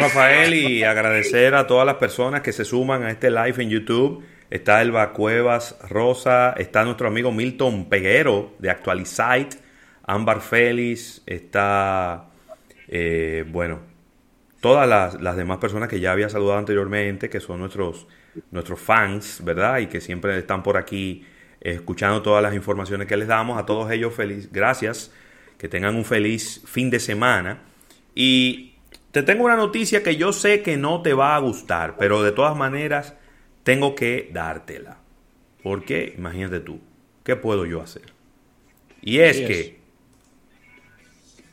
Rafael, y agradecer a todas las personas que se suman a este live en YouTube. Está Elba Cuevas Rosa, está nuestro amigo Milton Peguero de Actualizite, Ámbar Félix, está, eh, bueno, todas las, demás personas que ya había saludado anteriormente, que son nuestros, nuestros fans, ¿verdad? Y que siempre están por aquí escuchando todas las informaciones que les damos. A todos ellos, feliz, gracias, que tengan un feliz fin de semana. Y te tengo una noticia que yo sé que no te va a gustar, pero de todas maneras tengo que dártela. Porque, imagínate tú, ¿qué puedo yo hacer? Y es que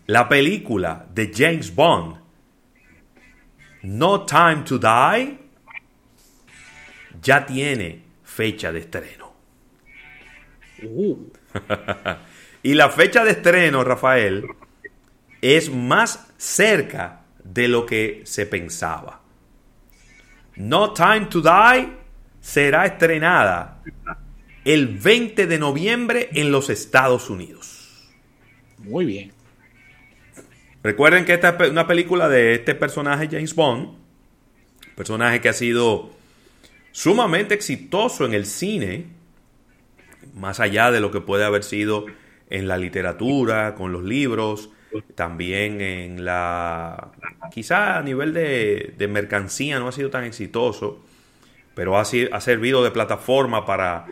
la película de James Bond, No Time to Die, ya tiene fecha de estreno. Uh. y la fecha de estreno, Rafael, es más cerca de lo que se pensaba. No Time to Die será estrenada el 20 de noviembre en los Estados Unidos. Muy bien. Recuerden que esta es una película de este personaje James Bond, personaje que ha sido sumamente exitoso en el cine, más allá de lo que puede haber sido en la literatura, con los libros, también en la... Quizá a nivel de, mercancía no ha sido tan exitoso, pero ha, ha servido de plataforma para,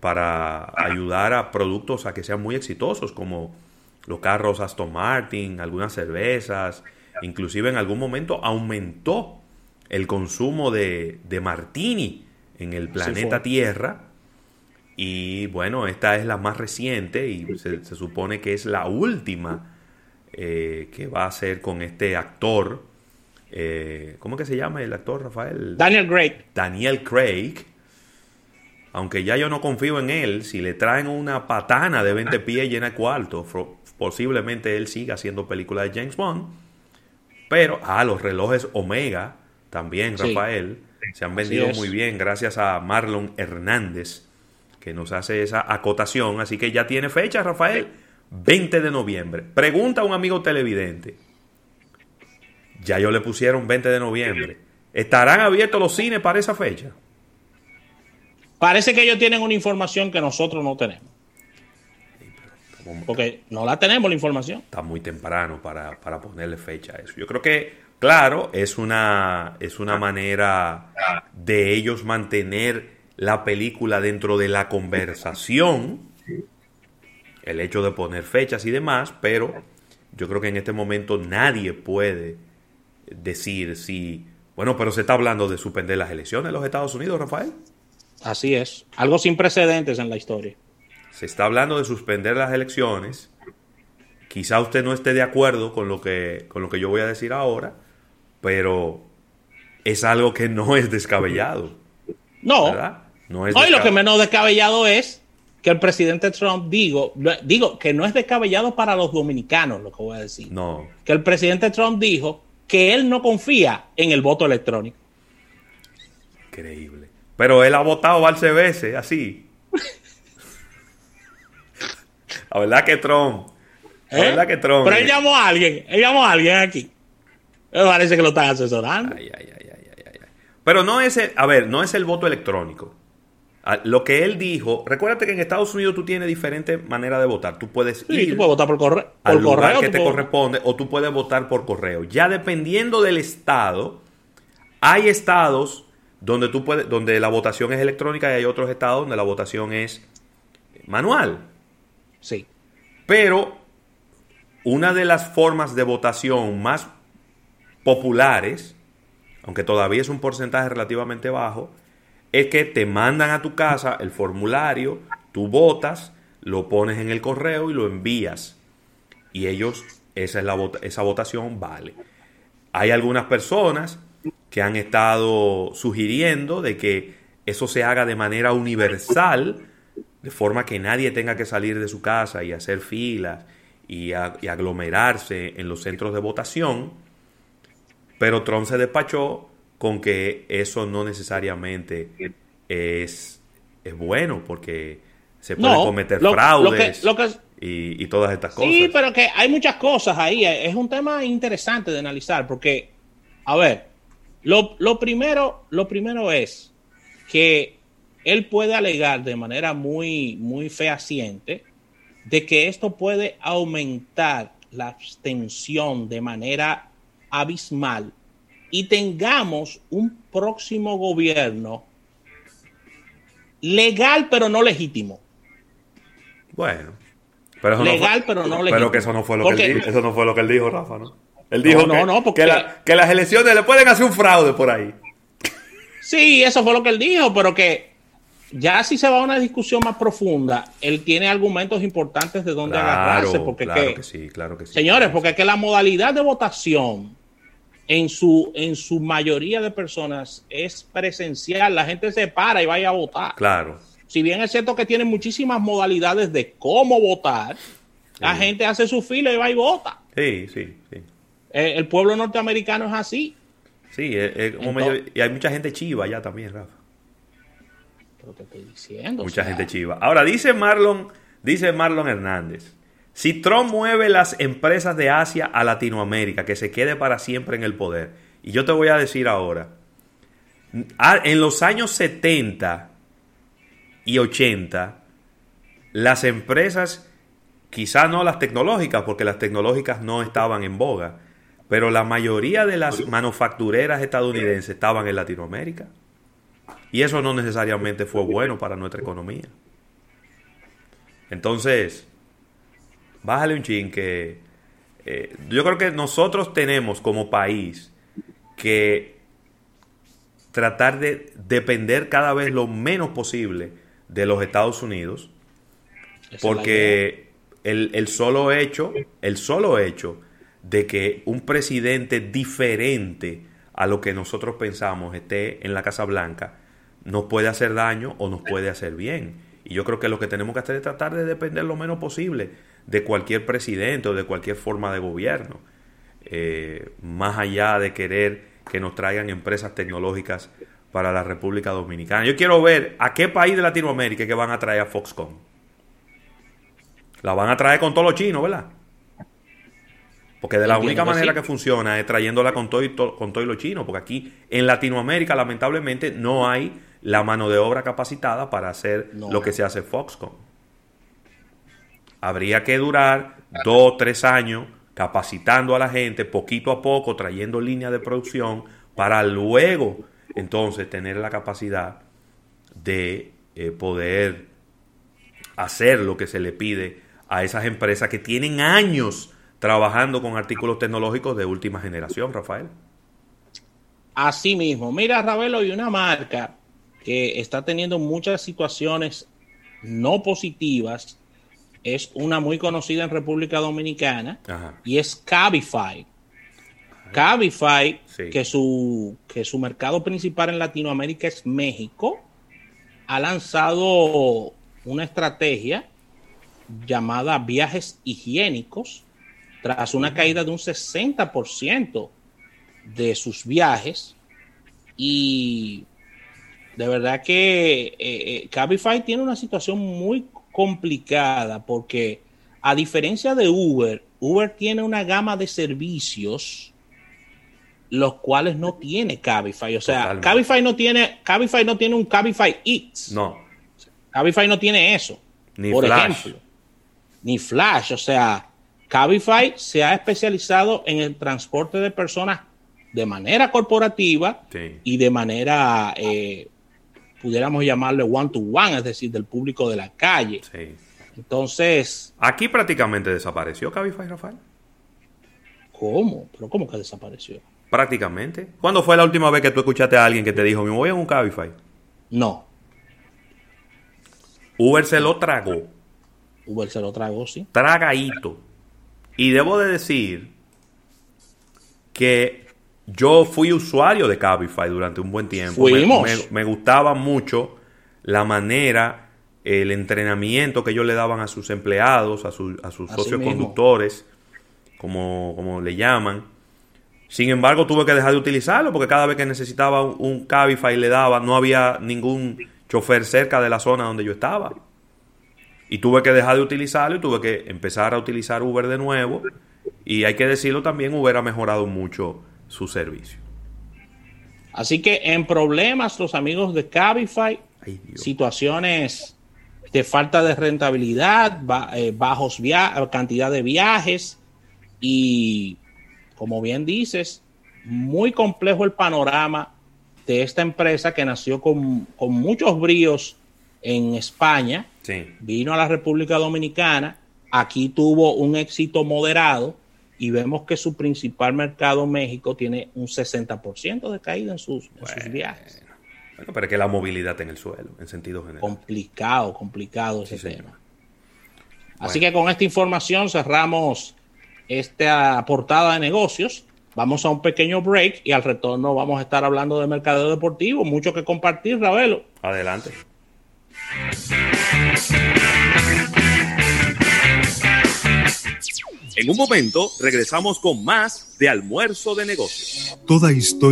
para ayudar a productos a que sean muy exitosos, como los carros Aston Martin, algunas cervezas, inclusive en algún momento aumentó el consumo de, de martini en el planeta Tierra. Y bueno, esta es la más reciente y se, se supone que es la última eh, que va a ser con este actor. Eh, ¿Cómo que se llama el actor, Rafael? Daniel Craig. Daniel Craig. Aunque ya yo no confío en él, si le traen una patana de 20 pies llena de cuarto, posiblemente él siga haciendo películas de James Bond. Pero, ah, los relojes Omega también, Rafael, se han vendido muy bien gracias a Marlon Hernández, que nos hace esa acotación. Así que ya tiene fecha, Rafael. 20 de noviembre. Pregunta a un amigo televidente. Ya yo le pusieron 20 de noviembre. ¿Estarán abiertos los cines para esa fecha? Parece que ellos tienen una información que nosotros no tenemos. Porque no la tenemos la información. Está muy temprano para, ponerle fecha a eso. Yo creo que, claro, es una, es una manera de ellos mantener la película dentro de la conversación el hecho de poner fechas y demás, pero yo creo que en este momento nadie puede decir si, bueno, pero se está hablando de suspender las elecciones en los Estados Unidos, Rafael. Así es, algo sin precedentes en la historia. Se está hablando de suspender las elecciones. Quizá usted no esté de acuerdo con lo que, con lo que yo voy a decir ahora, pero es algo que no es descabellado. No. No es Hoy lo que menos descabellado es que el presidente Trump, digo, digo que no es descabellado para los dominicanos lo que voy a decir. No. Que el presidente Trump dijo que él no confía en el voto electrónico. Increíble. Pero él ha votado varias veces, así. la verdad que Trump. La ¿Eh? verdad que Trump. Pero él llamó a alguien, él llamó a alguien aquí. Me parece que lo están asesorando. Ay, ay, ay, Pero no es el, a ver, no es el voto electrónico. Ah, lo que él dijo, recuérdate que en Estados Unidos tú tienes diferentes maneras de votar. Tú puedes ir tú puedes votar por, correo, al lugar que te corresponde o tú puedes votar por correo. Ya dependiendo del estado, hay estados donde tú puedes, donde la votación es electrónica y hay otros estados donde la votación es manual. Sí. Pero una de las formas de votación más populares, aunque todavía es un porcentaje relativamente bajo, es que te mandan a tu casa el formulario, tú votas, lo pones en el correo y lo envías. Y ellos, esa, es la, esa votación vale. Hay algunas personas que han estado sugiriendo de que eso se haga de manera universal, de forma que nadie tenga que salir de su casa y hacer filas y, y aglomerarse en los centros de votación. Pero Trump se despachó con que eso no necesariamente es, es bueno porque se puede cometer fraudes y, y, todas estas cosas. Sí, pero que hay muchas cosas ahí. Es un tema interesante de analizar porque A ver, lo, lo, primero, lo primero es que él puede alegar de manera muy, muy fehaciente de que esto puede aumentar la abstención de manera abismal y tengamos un próximo gobierno legal pero no legítimo. Bueno, pero legal pero no legítimo. Pero que eso no fue lo que él dijo, eso no fue lo que él dijo, Rafa, ¿no? Él dijo que, que, las elecciones le pueden hacer un fraude por ahí. Sí, eso fue lo que él dijo, pero que ya si se va a una discusión más profunda, él tiene argumentos importantes de dónde agarrarse. Porque claro que, sí, claro que sí. Señores, porque es que la modalidad de votación en su, en su mayoría de personas es presencial. La gente se para y vaya a votar. Claro. Si bien es cierto que tiene muchísimas modalidades de cómo votar, la gente hace su fila y va y vota. Sí, sí, sí. Eh, el, pueblo norteamericano es así. Sí, y hay mucha gente chiva allá también, Rafa. Pero te estoy diciendo. Mucha gente chiva. Ahora, dice Marlon, dice Marlon Hernández. Si Trump mueve las empresas de Asia a Latinoamérica, que se quede para siempre en el poder. Y yo te voy a decir ahora, en los años 70 y 80, las empresas, quizá no las tecnológicas, porque las tecnológicas no estaban en boga, pero la mayoría de las manufactureras estadounidenses estaban en Latinoamérica. Y eso no necesariamente fue bueno para nuestra economía. Entonces, bájale un chin que eh, yo creo que nosotros tenemos como país que tratar de depender cada vez lo menos posible de los Estados Unidos porque el, el, solo hecho el solo hecho de que un presidente diferente a lo que nosotros pensamos esté en la Casa Blanca nos puede hacer daño o nos puede hacer bien. Y yo creo que lo que tenemos que hacer es tratar de depender lo menos posible de cualquier presidente o de cualquier forma de gobierno, eh, más allá de querer que nos traigan empresas tecnológicas para la República Dominicana. Yo quiero ver a qué país de Latinoamérica que van a traer a Foxconn. La van a traer con todos los chinos, ¿verdad? Porque de la única manera que funciona es trayéndola con todo, y con todo y los chinos, porque aquí en Latinoamérica lamentablemente no hay la mano de obra capacitada para hacer lo que se hace Foxconn habría que durar dos, tres años capacitando a la gente poquito a poco, trayendo líneas de producción para luego entonces tener la capacidad de eh, poder hacer lo que se le pide a esas empresas que tienen años trabajando con artículos tecnológicos de última generación, Rafael. Así mismo, mira, Ravelo, hay una marca que está teniendo muchas situaciones no positivas es una muy conocida en República Dominicana y es Cabify. Cabify, que, su, que su mercado principal en Latinoamérica es México, ha lanzado una estrategia llamada viajes higiénicos tras una caída de un 60% de sus viajes. Y de verdad que eh, eh, Cabify tiene una situación muy complicada porque a diferencia de Uber, Uber tiene una gama de servicios los cuales no tiene Cabify. O sea, Cabify no tiene, Cabify no tiene un Cabify Eats. No. Cabify no tiene eso. Ni por ejemplo. Ni Flash. O sea, Cabify se ha especializado en el transporte de personas de manera corporativa y de manera eh, pudiéramos llamarle one to one, es decir, del público de la calle. Sí. Entonces. Aquí prácticamente desapareció Cabify, Rafael. ¿Cómo? ¿Pero cómo que desapareció? Prácticamente. ¿Cuándo fue la última vez que tú escuchaste a alguien que te dijo, me voy a un Cabify? No. Uber se lo tragó. Uber se lo tragó, sí. Tragadito. Y debo de decir que yo fui usuario de Cabify durante un buen tiempo. Me, gustaba mucho la manera, el entrenamiento que ellos le daban a sus empleados, a, a sus socios conductores, como, como le llaman. Sin embargo, tuve que dejar de utilizarlo porque cada vez que necesitaba un, un Cabify le daba, no había ningún chofer cerca de la zona donde yo estaba. Y tuve que dejar de utilizarlo y tuve que empezar a utilizar Uber de nuevo. Y hay que decirlo también, Uber ha mejorado mucho su servicio. Así que en problemas los amigos de Cabify, situaciones de falta de rentabilidad, eh, bajos cantidad de viajes y, como bien dices, muy complejo el panorama de esta empresa que nació con, muchos bríos en España, vino a la República Dominicana, aquí tuvo un éxito moderado y vemos que su principal mercado, México, tiene un 60% de caída en sus, viajes. Bueno, pero es que la movilidad en el suelo, en sentido general. Complicado, complicado ese tema. Así que con esta información cerramos esta portada de negocios. Vamos a un pequeño break y al retorno vamos a estar hablando de mercado deportivo. Mucho que compartir, Ravelo. Adelante. En un momento regresamos con más de almuerzo de negocios. Toda historia